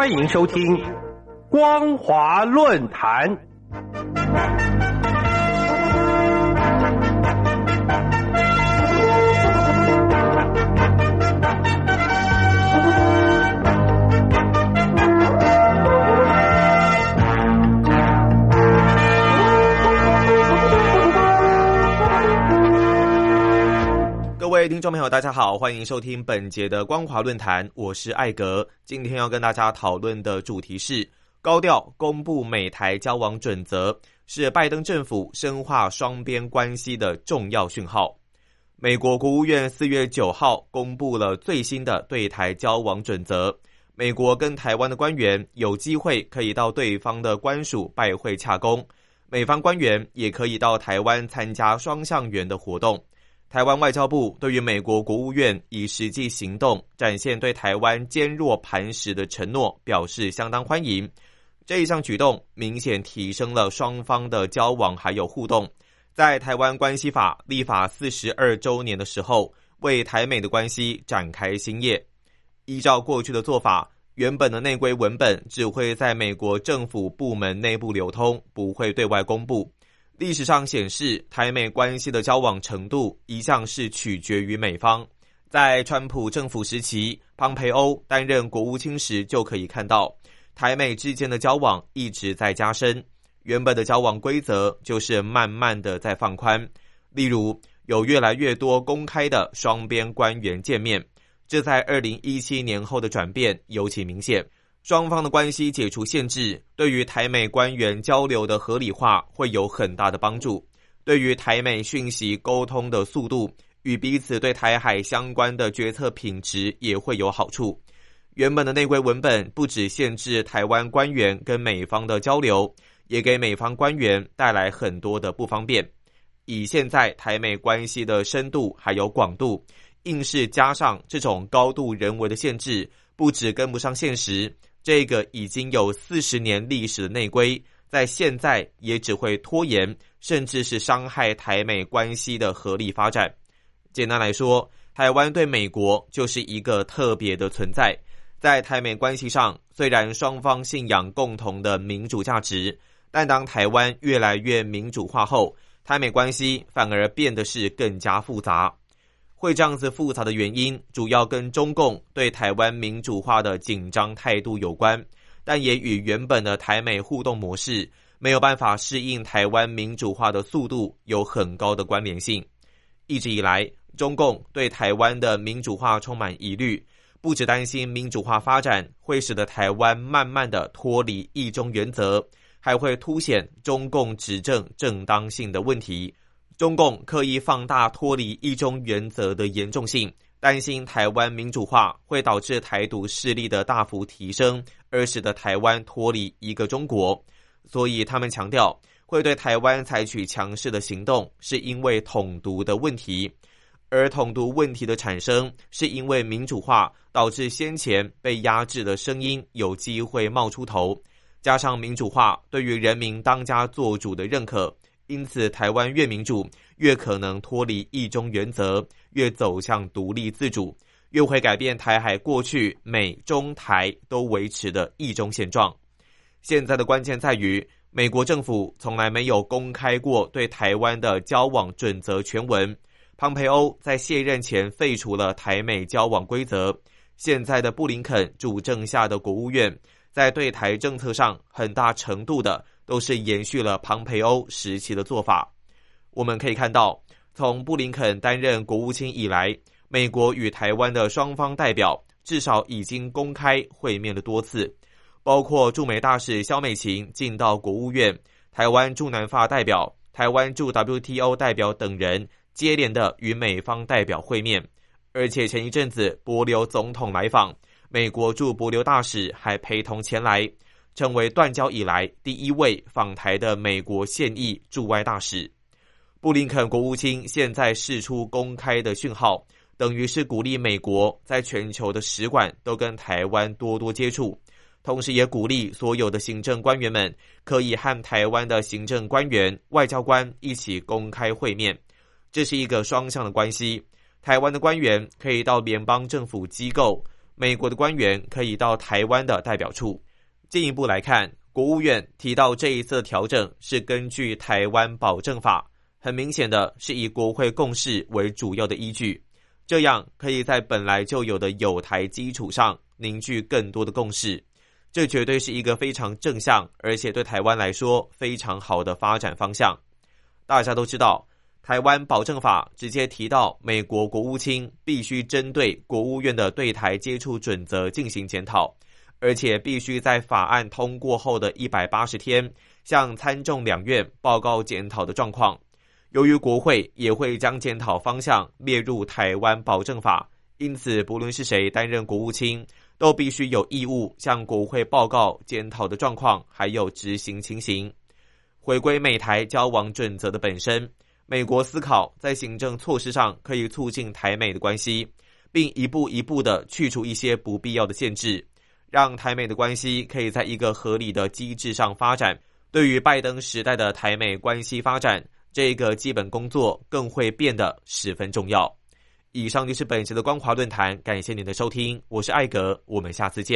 欢迎收听《光华论坛》。听众朋友，大家好，欢迎收听本节的光华论坛，我是艾格。今天要跟大家讨论的主题是高调公布美台交往准则，是拜登政府深化双边关系的重要讯号。美国国务院四月九号公布了最新的对台交往准则，美国跟台湾的官员有机会可以到对方的官署拜会洽公，美方官员也可以到台湾参加双向圆的活动。台湾外交部对于美国国务院以实际行动展现对台湾坚若磐石的承诺表示相当欢迎。这一项举动明显提升了双方的交往还有互动。在台湾关系法立法四十二周年的时候，为台美的关系展开新页。依照过去的做法，原本的内规文本只会在美国政府部门内部流通，不会对外公布。历史上显示，台美关系的交往程度一向是取决于美方。在川普政府时期，庞培欧担任国务卿时就可以看到，台美之间的交往一直在加深。原本的交往规则就是慢慢的在放宽，例如有越来越多公开的双边官员见面，这在二零一七年后的转变尤其明显。双方的关系解除限制，对于台美官员交流的合理化会有很大的帮助。对于台美讯息沟通的速度与彼此对台海相关的决策品质也会有好处。原本的内规文本不只限制台湾官员跟美方的交流，也给美方官员带来很多的不方便。以现在台美关系的深度还有广度，硬是加上这种高度人为的限制，不止跟不上现实。这个已经有四十年历史的内规，在现在也只会拖延，甚至是伤害台美关系的合理发展。简单来说，台湾对美国就是一个特别的存在。在台美关系上，虽然双方信仰共同的民主价值，但当台湾越来越民主化后，台美关系反而变得是更加复杂。会这样子复杂的原因，主要跟中共对台湾民主化的紧张态度有关，但也与原本的台美互动模式没有办法适应台湾民主化的速度有很高的关联性。一直以来，中共对台湾的民主化充满疑虑，不只担心民主化发展会使得台湾慢慢的脱离一中原则，还会凸显中共执政正当性的问题。中共刻意放大脱离一中原则的严重性，担心台湾民主化会导致台独势力的大幅提升，而使得台湾脱离一个中国。所以他们强调会对台湾采取强势的行动，是因为统独的问题。而统独问题的产生，是因为民主化导致先前被压制的声音有机会冒出头，加上民主化对于人民当家作主的认可。因此，台湾越民主，越可能脱离一中原则，越走向独立自主，越会改变台海过去美中台都维持的一中现状。现在的关键在于，美国政府从来没有公开过对台湾的交往准则全文。庞培欧在卸任前废除了台美交往规则。现在的布林肯主政下的国务院，在对台政策上，很大程度的。都是延续了庞培欧时期的做法。我们可以看到，从布林肯担任国务卿以来，美国与台湾的双方代表至少已经公开会面了多次，包括驻美大使肖美琴进到国务院，台湾驻南法代表、台湾驻 WTO 代表等人接连的与美方代表会面。而且前一阵子博留总统来访，美国驻博留大使还陪同前来。成为断交以来第一位访台的美国现役驻外大使，布林肯国务卿现在释出公开的讯号，等于是鼓励美国在全球的使馆都跟台湾多多接触，同时也鼓励所有的行政官员们可以和台湾的行政官员、外交官一起公开会面。这是一个双向的关系，台湾的官员可以到联邦政府机构。美国的官员可以到台湾的代表处。进一步来看，国务院提到这一次调整是根据《台湾保证法》，很明显的是以国会共识为主要的依据，这样可以在本来就有的有台基础上凝聚更多的共识。这绝对是一个非常正向，而且对台湾来说非常好的发展方向。大家都知道，《台湾保证法》直接提到，美国国务卿必须针对国务院的对台接触准则进行检讨，而且必须在法案通过后的一百八十天向参众两院报告检讨的状况。由于国会也会将检讨方向列入《台湾保证法》，因此不论是谁担任国务卿。都必须有义务向国会报告检讨的状况，还有执行情形。回归美台交往准则的本身，美国思考在行政措施上可以促进台美的关系，并一步一步的去除一些不必要的限制，让台美的关系可以在一个合理的机制上发展。对于拜登时代的台美关系发展，这个基本工作更会变得十分重要。以上就是本期的光华论坛，感谢您的收听，我是艾格，我们下次见。